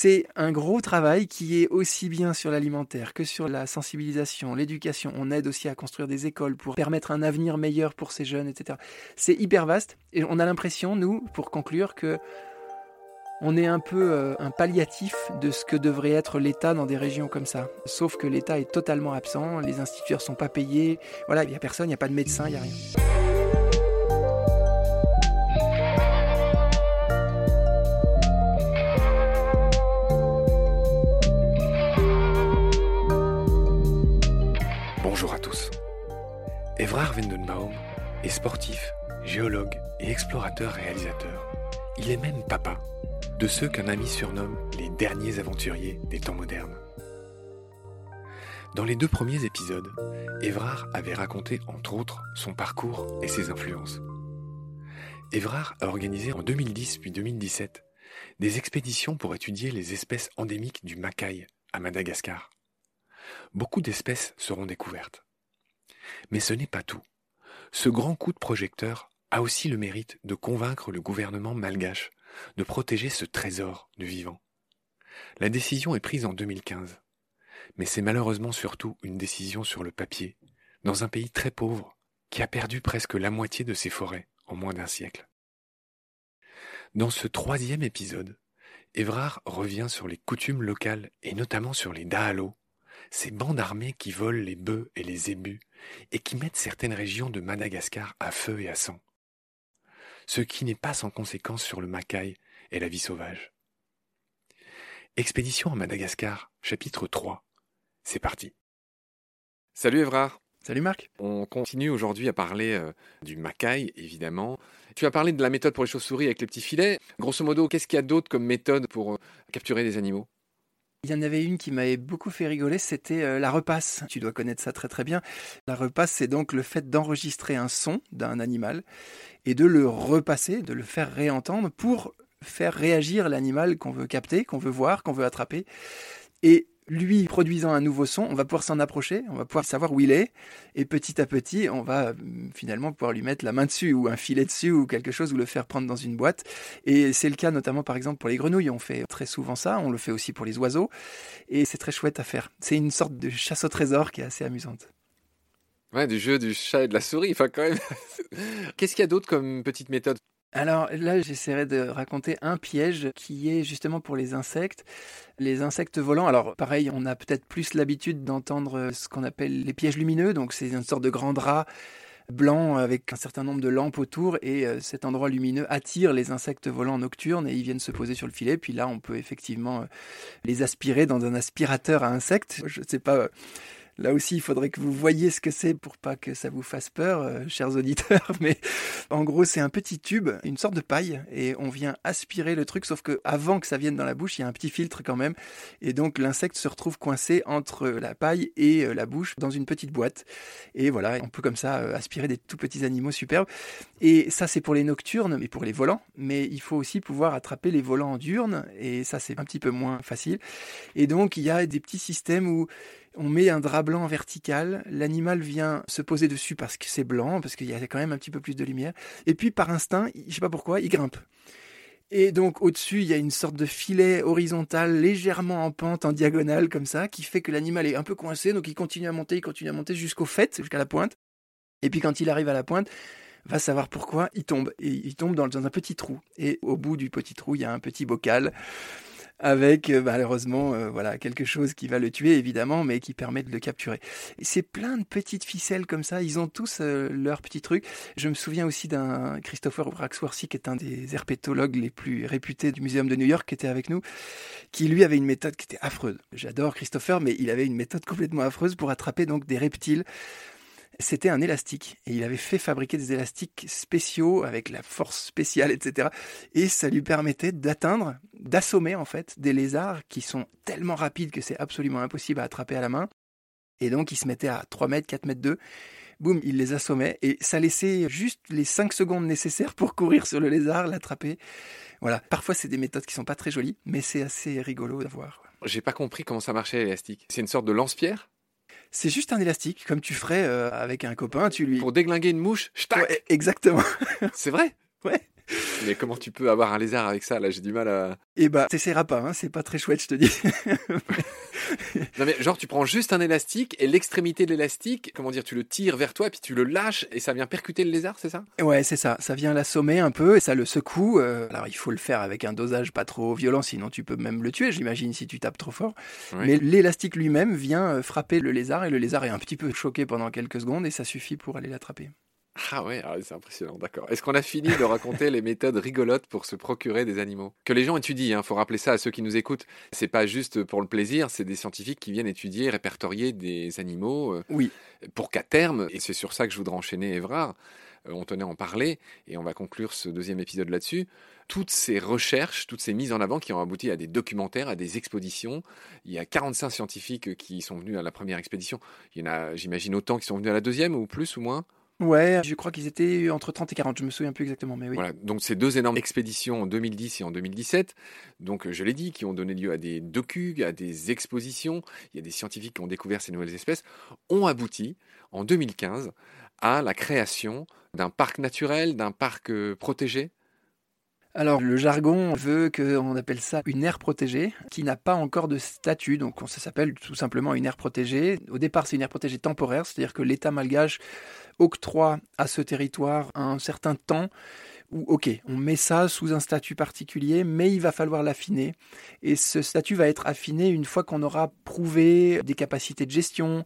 C'est un gros travail qui est aussi bien sur l'alimentaire que sur la sensibilisation, l'éducation. On aide aussi à construire des écoles pour permettre un avenir meilleur pour ces jeunes, etc. C'est hyper vaste et on a l'impression, nous, pour conclure, que on est un peu euh, un palliatif de ce que devrait être l'État dans des régions comme ça. Sauf que l'État est totalement absent, les instituteurs sont pas payés, voilà, il n'y a personne, il n'y a pas de médecin, il n'y a rien. Evrard Wendenbaum est sportif, géologue et explorateur-réalisateur. Il est même papa de ceux qu'un ami surnomme les derniers aventuriers des temps modernes. Dans les deux premiers épisodes, Evrard avait raconté entre autres son parcours et ses influences. Evrard a organisé en 2010 puis 2017 des expéditions pour étudier les espèces endémiques du Macaï à Madagascar. Beaucoup d'espèces seront découvertes. Mais ce n'est pas tout. Ce grand coup de projecteur a aussi le mérite de convaincre le gouvernement malgache de protéger ce trésor du vivant. La décision est prise en 2015, mais c'est malheureusement surtout une décision sur le papier, dans un pays très pauvre, qui a perdu presque la moitié de ses forêts en moins d'un siècle. Dans ce troisième épisode, Évrard revient sur les coutumes locales et notamment sur les Daalo, ces bandes armées qui volent les bœufs et les ébus et qui mettent certaines régions de Madagascar à feu et à sang. Ce qui n'est pas sans conséquence sur le Macaï et la vie sauvage. Expédition à Madagascar, chapitre 3. C'est parti. Salut Evrard. Salut Marc. On continue aujourd'hui à parler euh, du Macaï, évidemment. Tu as parlé de la méthode pour les chauves-souris avec les petits filets. Grosso modo, qu'est-ce qu'il y a d'autre comme méthode pour euh, capturer des animaux? Il y en avait une qui m'avait beaucoup fait rigoler, c'était euh, la repasse. Tu dois connaître ça très très bien. La repasse, c'est donc le fait d'enregistrer un son d'un animal et de le repasser, de le faire réentendre pour faire réagir l'animal qu'on veut capter, qu'on veut voir, qu'on veut attraper. Et lui produisant un nouveau son, on va pouvoir s'en approcher, on va pouvoir savoir où il est, et petit à petit, on va mm, finalement pouvoir lui mettre la main dessus, ou un filet dessus, ou quelque chose, ou le faire prendre dans une boîte. Et c'est le cas notamment par exemple pour les grenouilles, on fait très souvent ça, on le fait aussi pour les oiseaux, et c'est très chouette à faire. C'est une sorte de chasse au trésor qui est assez amusante. Ouais, du jeu du chat et de la souris, enfin quand même. Qu'est-ce qu'il y a d'autre comme petite méthode? Alors là, j'essaierai de raconter un piège qui est justement pour les insectes. Les insectes volants, alors pareil, on a peut-être plus l'habitude d'entendre ce qu'on appelle les pièges lumineux, donc c'est une sorte de grand drap blanc avec un certain nombre de lampes autour et euh, cet endroit lumineux attire les insectes volants nocturnes et ils viennent se poser sur le filet. Puis là, on peut effectivement euh, les aspirer dans un aspirateur à insectes. Je ne sais pas euh, Là aussi, il faudrait que vous voyiez ce que c'est pour pas que ça vous fasse peur, euh, chers auditeurs. Mais en gros, c'est un petit tube, une sorte de paille, et on vient aspirer le truc, sauf que avant que ça vienne dans la bouche, il y a un petit filtre quand même. Et donc, l'insecte se retrouve coincé entre la paille et euh, la bouche dans une petite boîte. Et voilà, on peut comme ça euh, aspirer des tout petits animaux superbes. Et ça, c'est pour les nocturnes, mais pour les volants. Mais il faut aussi pouvoir attraper les volants diurnes, et ça, c'est un petit peu moins facile. Et donc, il y a des petits systèmes où on met un drap blanc vertical, l'animal vient se poser dessus parce que c'est blanc, parce qu'il y a quand même un petit peu plus de lumière, et puis par instinct, je sais pas pourquoi, il grimpe. Et donc au-dessus, il y a une sorte de filet horizontal légèrement en pente, en diagonale comme ça, qui fait que l'animal est un peu coincé, donc il continue à monter, il continue à monter jusqu'au fait, jusqu'à la pointe. Et puis quand il arrive à la pointe, va savoir pourquoi, il tombe. Et il tombe dans un petit trou. Et au bout du petit trou, il y a un petit bocal avec euh, malheureusement euh, voilà quelque chose qui va le tuer évidemment, mais qui permet de le capturer. C'est plein de petites ficelles comme ça. Ils ont tous euh, leurs petits trucs. Je me souviens aussi d'un Christopher Braxworthy qui est un des herpétologues les plus réputés du Muséum de New York qui était avec nous, qui lui avait une méthode qui était affreuse. J'adore Christopher, mais il avait une méthode complètement affreuse pour attraper donc des reptiles c'était un élastique. Et il avait fait fabriquer des élastiques spéciaux avec la force spéciale, etc. Et ça lui permettait d'atteindre, d'assommer en fait des lézards qui sont tellement rapides que c'est absolument impossible à attraper à la main. Et donc il se mettait à 3 mètres, 4 mètres 2. Boum, il les assommait et ça laissait juste les 5 secondes nécessaires pour courir sur le lézard, l'attraper. Voilà. Parfois, c'est des méthodes qui sont pas très jolies, mais c'est assez rigolo à voir. J'ai pas compris comment ça marchait l'élastique. C'est une sorte de lance-pierre? C'est juste un élastique, comme tu ferais euh, avec un copain. Tu lui pour déglinguer une mouche. exactement. c'est vrai. Ouais. Mais comment tu peux avoir un lézard avec ça? Là, j'ai du mal à. Eh bah, t'essaieras pas, hein, c'est pas très chouette, je te dis. non mais genre, tu prends juste un élastique et l'extrémité de l'élastique, comment dire, tu le tires vers toi et puis tu le lâches et ça vient percuter le lézard, c'est ça? Ouais, c'est ça. Ça vient l'assommer un peu et ça le secoue. Euh, alors, il faut le faire avec un dosage pas trop violent, sinon tu peux même le tuer, j'imagine, si tu tapes trop fort. Mais l'élastique lui-même vient euh, frapper le lézard et le lézard est un petit peu choqué pendant quelques secondes et ça suffit pour aller l'attraper. Ah ouais, ah c'est impressionnant, d'accord. Est-ce qu'on a fini de raconter les méthodes rigolotes pour se procurer des animaux? Que les gens étudient, il hein, faut rappeler ça à ceux qui nous écoutent. C'est pas juste pour le plaisir, c'est des scientifiques qui viennent étudier, répertorier des animaux. Euh, oui. Pour qu'à terme, et c'est sur ça que je voudrais enchaîner Évrard, euh, on tenait à en parler, et on va conclure ce deuxième épisode là-dessus. Toutes ces recherches, toutes ces mises en avant qui ont abouti à des documentaires, à des expositions. Il y a 45 scientifiques qui sont venus à la première expédition. Il y en a, j'imagine, autant qui sont venus à la deuxième, ou plus ou moins? Ouais, je crois qu'ils étaient entre 30 et 40, je me souviens plus exactement, mais oui. Voilà, donc ces deux énormes expéditions en 2010 et en 2017, donc je l'ai dit, qui ont donné lieu à des docus, à des expositions, il y a des scientifiques qui ont découvert ces nouvelles espèces, ont abouti en 2015 à la création d'un parc naturel, d'un parc euh, protégé alors le jargon veut qu'on appelle ça une aire protégée qui n'a pas encore de statut, donc ça s'appelle tout simplement une aire protégée. Au départ c'est une aire protégée temporaire, c'est-à-dire que l'État malgache octroie à ce territoire un certain temps où, ok, on met ça sous un statut particulier, mais il va falloir l'affiner. Et ce statut va être affiné une fois qu'on aura prouvé des capacités de gestion,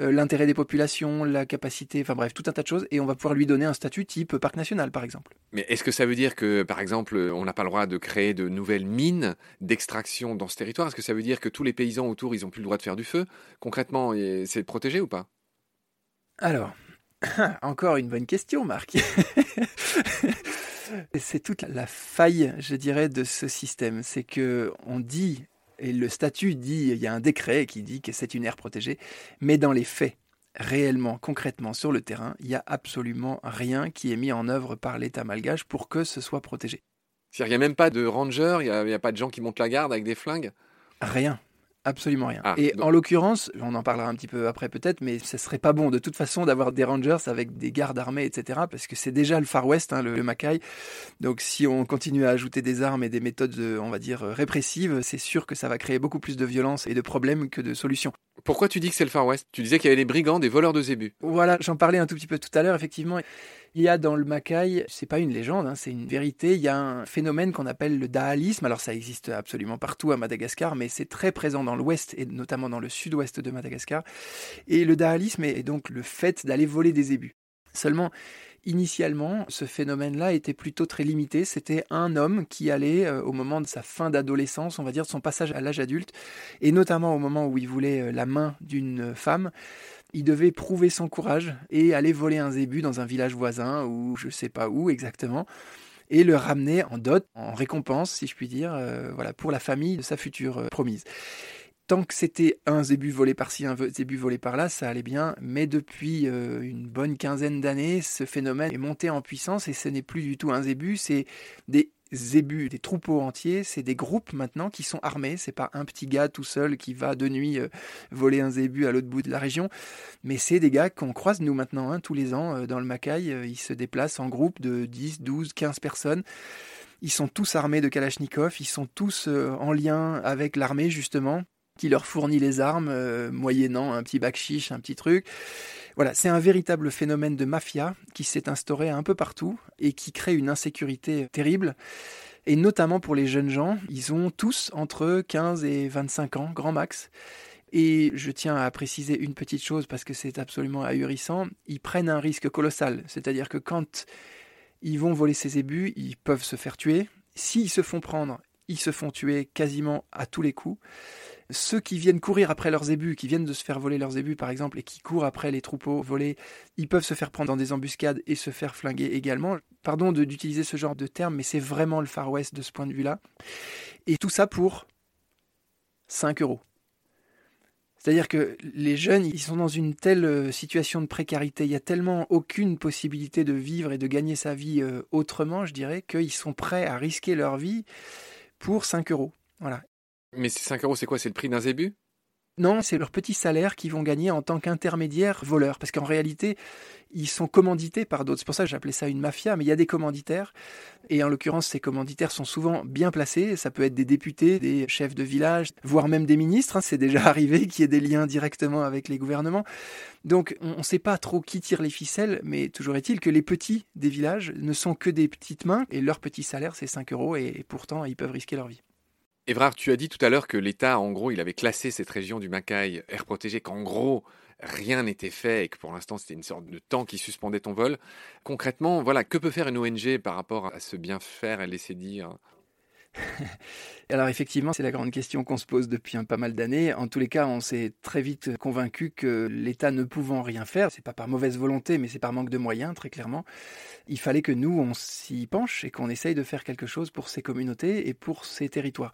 euh, l'intérêt des populations, la capacité, enfin bref, tout un tas de choses, et on va pouvoir lui donner un statut type parc national, par exemple. Mais est-ce que ça veut dire que, par exemple, on n'a pas le droit de créer de nouvelles mines d'extraction dans ce territoire? Est-ce que ça veut dire que tous les paysans autour, ils n'ont plus le droit de faire du feu? Concrètement, c'est protégé ou pas? Alors, encore une bonne question, Marc. c'est toute la faille, je dirais, de ce système. C'est que on dit et le statut dit, il y a un décret qui dit que c'est une aire protégée, mais dans les faits, réellement, concrètement, sur le terrain, il n'y a absolument rien qui est mis en œuvre par l'État malgache pour que ce soit protégé. Il n'y a même pas de ranger, il n'y a, a, pas de gens qui montent la garde avec des flingues? Rien. Absolument rien. Ah, et donc- en l'occurrence, on en parlera un petit peu après peut-être, mais ce serait pas bon de toute façon d'avoir des rangers avec des gardes armés, etc. Parce que c'est déjà le Far West, hein, le, le Mackay. Donc si on continue à ajouter des armes et des méthodes, euh, on va dire, euh, répressives, c'est sûr que ça va créer beaucoup plus de violence et de problèmes que de solutions. Pourquoi tu dis que c'est le Far West? Tu disais qu'il y avait des brigands, des voleurs de zébus. Voilà, j'en parlais un tout petit peu tout à l'heure, effectivement. Il y a dans le Mackay, c'est pas une légende, hein, c'est une vérité, il y a un phénomène qu'on appelle le daalisme. Alors ça existe absolument partout à Madagascar, mais c'est très présent dans l'ouest et notamment dans le sud-ouest de Madagascar. Et le daalisme est donc le fait d'aller voler des zébus. Seulement, initialement, ce phénomène-là était plutôt très limité. C'était un homme qui allait, euh, au moment de sa fin d'adolescence, on va dire de son passage à l'âge adulte, et notamment au moment où il voulait euh, la main d'une femme, il devait prouver son courage et aller voler un zébu dans un village voisin ou je sais pas où exactement et le ramener en dot, en récompense, si je puis dire, euh, voilà, pour la famille de sa future euh, promise. Tant que c'était un zébu volé par-ci, un zébu volé par-là, ça allait bien. Mais depuis euh, une bonne quinzaine d'années, ce phénomène est monté en puissance et ce n'est plus du tout un zébu, c'est des zébus, des troupeaux entiers, c'est des groupes maintenant qui sont armés. C'est pas un petit gars tout seul qui va de nuit euh, voler un zébu à l'autre bout de la région, mais c'est des gars qu'on croise nous maintenant hein, tous les ans euh, dans le Mackay. Euh, Ils se déplacent en groupe de 10, 12, 15 personnes. Ils sont tous armés de Kalachnikov, ils sont tous en lien avec l'armée justement qui leur fournit les armes, moyennant un petit bac chiche, un petit truc. Voilà, c'est un véritable phénomène de mafia qui s'est instauré un peu partout et qui crée une insécurité terrible. Et notamment pour les jeunes gens, ils ont tous entre 15 et 25 ans, grand max. Et je tiens à préciser une petite chose parce que c'est absolument ahurissant, ils prennent un risque colossal. C'est-à-dire que quand ils vont voler ces ébus, ils peuvent se faire tuer. S'ils se font prendre, ils se font tuer quasiment à tous les coups. Ceux qui viennent courir après leurs ébus, qui viennent de se faire voler leurs ébus par exemple, et qui courent après les troupeaux volés, ils peuvent se faire prendre dans des embuscades et se faire flinguer également. Pardon d'utiliser ce genre de terme, mais c'est vraiment le Far West de ce point de vue-là. Et tout ça pour 5 euros. C'est-à-dire que les jeunes, ils sont dans une telle euh, situation de précarité, il y a tellement aucune possibilité de vivre et de gagner sa vie euh, autrement, je dirais, qu'ils sont prêts à risquer leur vie pour 5 euros. Voilà. Mais ces 5 euros, c'est quoi? C'est le prix d'un zébu? Non, c'est leur petit salaire qu'ils vont gagner en tant qu'intermédiaires voleurs. Parce qu'en réalité, ils sont commandités par d'autres. C'est pour ça que j'appelais ça une mafia, mais il y a des commanditaires. Et en l'occurrence, ces commanditaires sont souvent bien placés. Ça peut être des députés, des chefs de village, voire même des ministres. hein. C'est déjà arrivé qu'il y ait des liens directement avec les gouvernements. Donc on ne sait pas trop qui tire les ficelles, mais toujours est-il que les petits des villages ne sont que des petites mains et leur petit salaire, c'est 5 euros. Et pourtant, ils peuvent risquer leur vie. Évrard, tu as dit tout à l'heure que l'État, en gros, il avait classé cette région du Mackay air protégé, qu'en gros, rien n'était fait et que pour l'instant, c'était une sorte de temps qui suspendait ton vol. Concrètement, voilà, que peut faire une ONG par rapport à ce bien faire et laisser dire Alors effectivement, c'est la grande question qu'on se pose depuis un pas mal d'années. En tous les cas, on s'est très vite convaincu que l'État ne pouvant rien faire, c'est pas par mauvaise volonté, mais c'est par manque de moyens, très clairement. Il fallait que nous, on s'y penche et qu'on essaye de faire quelque chose pour ces communautés et pour ces territoires.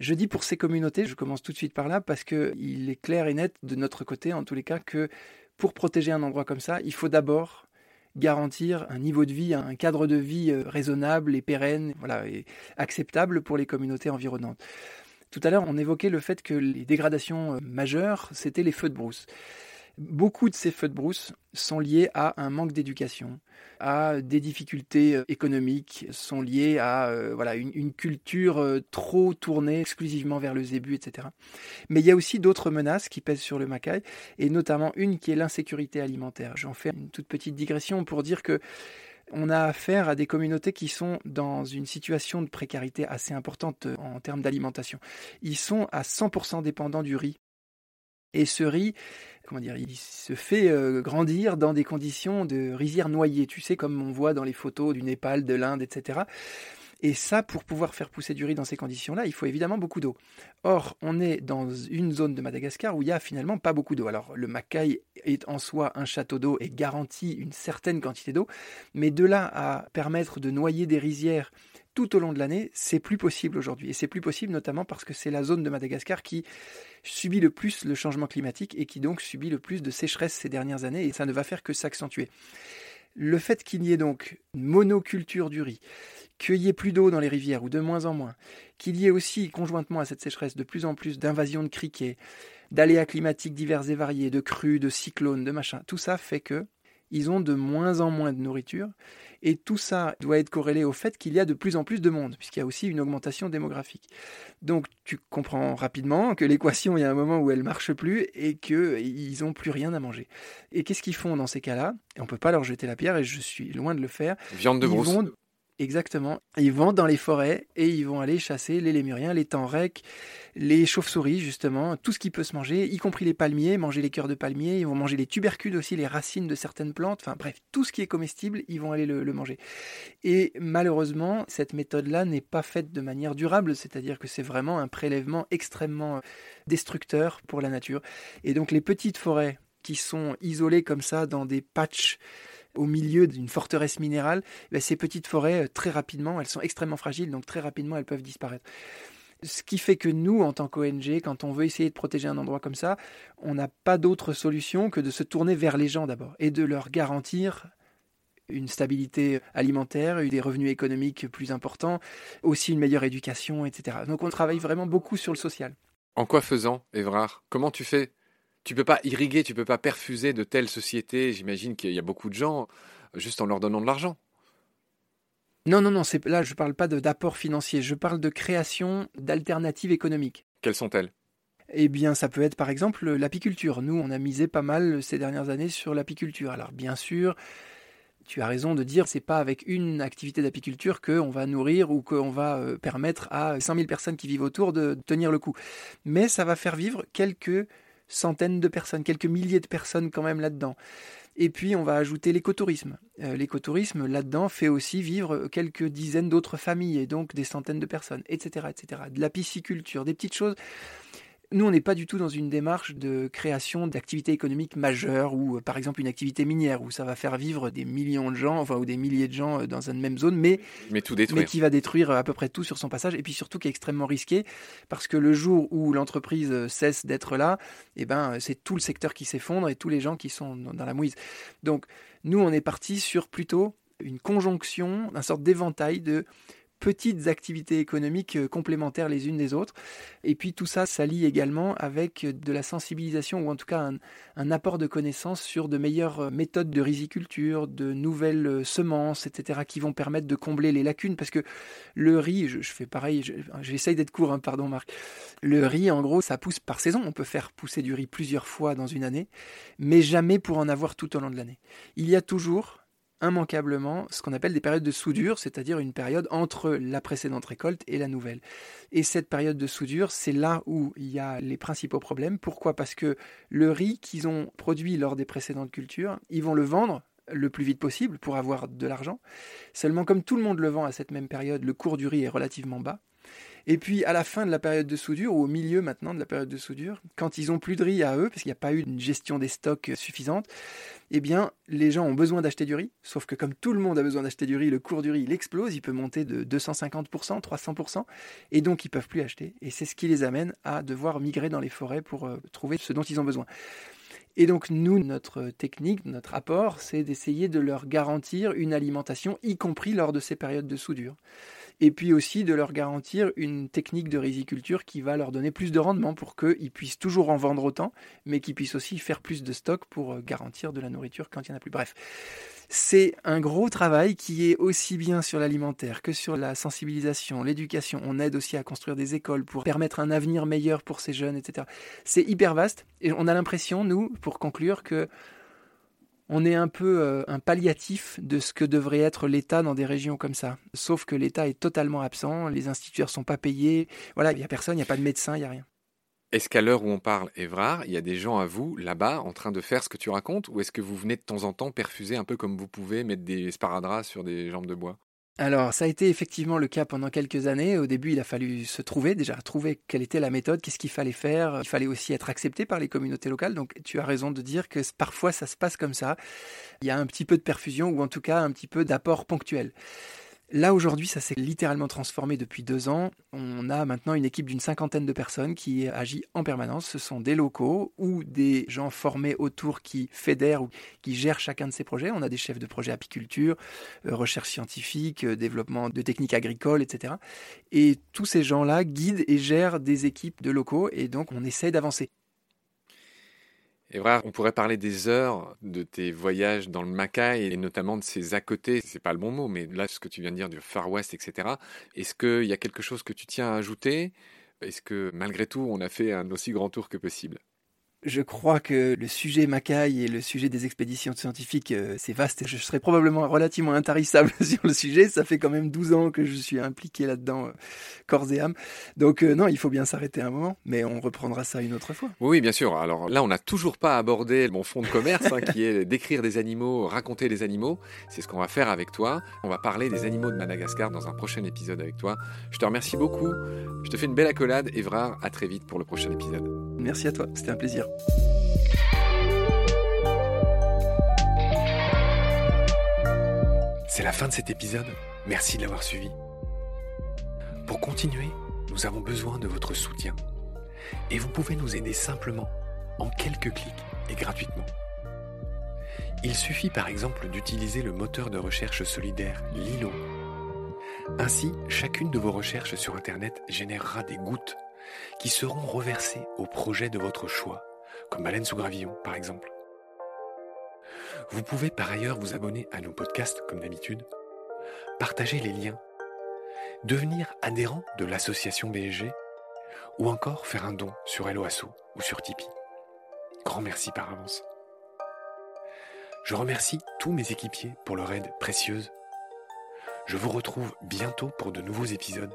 Je dis pour ces communautés, je commence tout de suite par là parce que il est clair et net de notre côté, en tous les cas, que pour protéger un endroit comme ça, il faut d'abord garantir un niveau de vie, un cadre de vie euh, raisonnable et pérenne, voilà, et acceptable pour les communautés environnantes. Tout à l'heure, on évoquait le fait que les dégradations euh, majeures, c'était les feux de brousse. Beaucoup de ces feux de brousse sont liés à un manque d'éducation, à des difficultés euh, économiques, sont liés à euh, voilà, une, culture euh, trop tournée exclusivement vers le zébu, etc. Mais il y a aussi d'autres menaces qui pèsent sur le Mackay, et notamment une qui est l'insécurité alimentaire. J'en fais une toute petite digression pour dire que on a affaire à des communautés qui sont dans une situation de précarité assez importante en termes d'alimentation. Ils sont à 100% dépendants du riz. Et ce riz, comment dire, il se fait euh, grandir dans des conditions de rizières noyées, tu sais, comme on voit dans les photos du Népal, de l'Inde, etc. Et ça, pour pouvoir faire pousser du riz dans ces conditions-là, il faut évidemment beaucoup d'eau. Or, on est dans une zone de Madagascar où il y a finalement pas beaucoup d'eau. Alors, le Mackay est en soi un château d'eau et garantit une certaine quantité d'eau, mais de là à permettre de noyer des rizières tout au long de l'année, c'est plus possible aujourd'hui. Et c'est plus possible notamment parce que c'est la zone de Madagascar qui subit le plus le changement climatique et qui donc subit le plus de sécheresse ces dernières années, et ça ne va faire que s'accentuer. Le fait qu'il y ait donc monoculture du riz, qu'il y ait plus d'eau dans les rivières ou de moins en moins, qu'il y ait aussi conjointement à cette sécheresse de plus en plus d'invasions de criquets, d'aléas climatiques divers et variés, de crues, de cyclones, de machins, tout ça fait que ils ont de moins en moins de nourriture et tout ça doit être corrélé au fait qu'il y a de plus en plus de monde, puisqu'il y a aussi une augmentation démographique. Donc tu comprends rapidement que l'équation, il y a un moment où elle marche plus et qu'ils n'ont plus rien à manger. Et qu'est-ce qu'ils font dans ces cas-là? On ne peut pas leur jeter la pierre, et je suis loin de le faire. Viande de brousse. Exactement. Ils vont dans les forêts et ils vont aller chasser les lémuriens, les tenrecs, les chauves-souris, justement, tout ce qui peut se manger, y compris les palmiers, manger les cœurs de palmiers, ils vont manger les tubercules aussi, les racines de certaines plantes, enfin bref, tout ce qui est comestible, ils vont aller le, le manger. Et malheureusement, cette méthode-là n'est pas faite de manière durable, c'est-à-dire que c'est vraiment un prélèvement extrêmement destructeur pour la nature. Et donc les petites forêts qui sont isolées comme ça dans des patchs au milieu d'une forteresse minérale, ben, ces petites forêts, euh, très rapidement, elles sont extrêmement fragiles, donc très rapidement, elles peuvent disparaître. Ce qui fait que nous, en tant qu'ONG, quand on veut essayer de protéger un endroit comme ça, on n'a pas d'autre solution que de se tourner vers les gens d'abord et de leur garantir une stabilité alimentaire, des revenus économiques plus importants, aussi une meilleure éducation, etc. Donc on travaille vraiment beaucoup sur le social. En quoi faisant, Évrard? Comment tu fais? Tu peux pas irriguer, tu peux pas perfuser de telles sociétés. J'imagine qu'il y a beaucoup de gens juste en leur donnant de l'argent. Non, non, non, c'est là je ne parle pas d'apport financier, je parle de création d'alternatives économiques. Quelles sont-elles? Eh bien, ça peut être par exemple l'apiculture. Nous, on a misé pas mal ces dernières années sur l'apiculture. Alors, bien sûr, tu as raison de dire, c'est pas avec une activité d'apiculture qu'on va nourrir ou qu'on va euh, permettre à 100 000 personnes qui vivent autour de tenir le coup. Mais ça va faire vivre quelques centaines de personnes, quelques milliers de personnes quand même là-dedans. Et puis on va ajouter l'écotourisme. Euh, l'écotourisme là-dedans fait aussi vivre quelques dizaines d'autres familles et donc des centaines de personnes, etc., etc. De la pisciculture, des petites choses nous, on n'est pas du tout dans une démarche de création d'activités économiques majeures ou, euh, par exemple, une activité minière où ça va faire vivre des millions de gens, enfin, ou des milliers de gens euh, dans une même zone, mais, mais, tout détruire. mais qui va détruire à peu près tout sur son passage et puis surtout qui est extrêmement risqué parce que le jour où l'entreprise euh, cesse d'être là, eh ben, c'est tout le secteur qui s'effondre et tous les gens qui sont dans la mouise. Donc, nous, on est parti sur plutôt une conjonction, un sorte d'éventail de petites activités économiques euh, complémentaires les unes des autres. Et puis tout ça s'allie également avec de la sensibilisation ou en tout cas un, apport de connaissances sur de meilleures euh, méthodes de riziculture, de nouvelles euh, semences, etc. qui vont permettre de combler les lacunes parce que le riz, je, fais pareil, j'essaye d'être court, hein, pardon Marc. Le riz, en gros, ça pousse par saison. On peut faire pousser du riz plusieurs fois dans une année, mais jamais pour en avoir tout au long de l'année. Il y a toujours immanquablement ce qu'on appelle des périodes de soudure, c'est-à-dire une période entre la précédente récolte et la nouvelle. Et cette période de soudure, c'est là où il y a les principaux problèmes. Pourquoi? Parce que le riz qu'ils ont produit lors des précédentes cultures, ils vont le vendre le plus vite possible pour avoir de l'argent. Seulement comme tout le monde le vend à cette même période, le cours du riz est relativement bas. Et puis à la fin de la période de soudure, ou au milieu maintenant de la période de soudure, quand ils ont plus de riz à eux, parce qu'il n'y a pas eu une gestion des stocks suffisante, eh bien les gens ont besoin d'acheter du riz, sauf que comme tout le monde a besoin d'acheter du riz, le cours du riz il explose, il peut monter de 250%, 300%, et donc ils peuvent plus acheter. Et c'est ce qui les amène à devoir migrer dans les forêts pour euh, trouver ce dont ils ont besoin. Et donc nous, notre technique, notre apport, c'est d'essayer de leur garantir une alimentation, y compris lors de ces périodes de soudure et puis aussi de leur garantir une technique de riziculture qui va leur donner plus de rendement pour qu'ils puissent toujours en vendre autant, mais qu'ils puissent aussi faire plus de stock pour euh, garantir de la nourriture quand il n'y en a plus. Bref, c'est un gros travail qui est aussi bien sur l'alimentaire que sur la sensibilisation, l'éducation. On aide aussi à construire des écoles pour permettre un avenir meilleur pour ces jeunes, etc. C'est hyper vaste et on a l'impression, nous, pour conclure, que on est un peu euh, un palliatif de ce que devrait être l'État dans des régions comme ça. Sauf que l'État est totalement absent, les instituteurs sont pas payés, voilà, il n'y a personne, il n'y a pas de médecin, il n'y a rien. Est-ce qu'à l'heure où on parle, Évrard, il y a des gens à vous, là-bas, en train de faire ce que tu racontes, ou est-ce que vous venez de temps en temps perfuser un peu comme vous pouvez, mettre des sparadraps sur des jambes de bois? Alors, ça a été effectivement le cas pendant quelques années. Au début, il a fallu se trouver, déjà trouver quelle était la méthode, qu'est-ce qu'il fallait faire. Il fallait aussi être accepté par les communautés locales. Donc, tu as raison de dire que parfois, ça se passe comme ça. Il y a un petit peu de perfusion ou en tout cas un petit peu d'apport ponctuel. Là, aujourd'hui, ça s'est littéralement transformé depuis deux ans. On a maintenant une équipe d'une cinquantaine de personnes qui agit en permanence. Ce sont des locaux ou des gens formés autour qui fédèrent ou qui gèrent chacun de ces projets. On a des chefs de projet apiculture, euh, recherche scientifique, euh, développement de techniques agricoles, etc. Et tous ces gens-là guident et gèrent des équipes de locaux et donc on essaie d'avancer. Voilà, on pourrait parler des heures de tes voyages dans le Macaï et notamment de ces à côté, c'est pas le bon mot, mais là, ce que tu viens de dire du Far West, etc. Est-ce qu'il y a quelque chose que tu tiens à ajouter? Est-ce que malgré tout, on a fait un aussi grand tour que possible? Je crois que le sujet Macaï et le sujet des expéditions scientifiques, euh, c'est vaste et je serais probablement relativement intarissable sur le sujet. Ça fait quand même 12 ans que je suis impliqué là-dedans, euh, corps et âme. Donc euh, non, il faut bien s'arrêter un moment, mais on reprendra ça une autre fois. Oui, bien sûr. Alors là, on n'a toujours pas abordé mon fond de commerce, hein, qui est d'écrire des animaux, raconter des animaux. C'est ce qu'on va faire avec toi. On va parler des animaux de Madagascar dans un prochain épisode avec toi. Je te remercie beaucoup. Je te fais une belle accolade, Evrard. À très vite pour le prochain épisode. Merci à toi. C'était un plaisir. C'est la fin de cet épisode. Merci de l'avoir suivi. Pour continuer, nous avons besoin de votre soutien. Et vous pouvez nous aider simplement, en quelques clics et gratuitement. Il suffit par exemple d'utiliser le moteur de recherche solidaire Lilo. Ainsi, chacune de vos recherches sur Internet générera des gouttes qui seront reversées au projet de votre choix comme Baleine sous gravillon par exemple. Vous pouvez par ailleurs vous abonner à nos podcasts comme d'habitude, partager les liens, devenir adhérent de l'association BSG ou encore faire un don sur Helloasso ou sur Tipeee. Grand merci par avance. Je remercie tous mes équipiers pour leur aide précieuse. Je vous retrouve bientôt pour de nouveaux épisodes.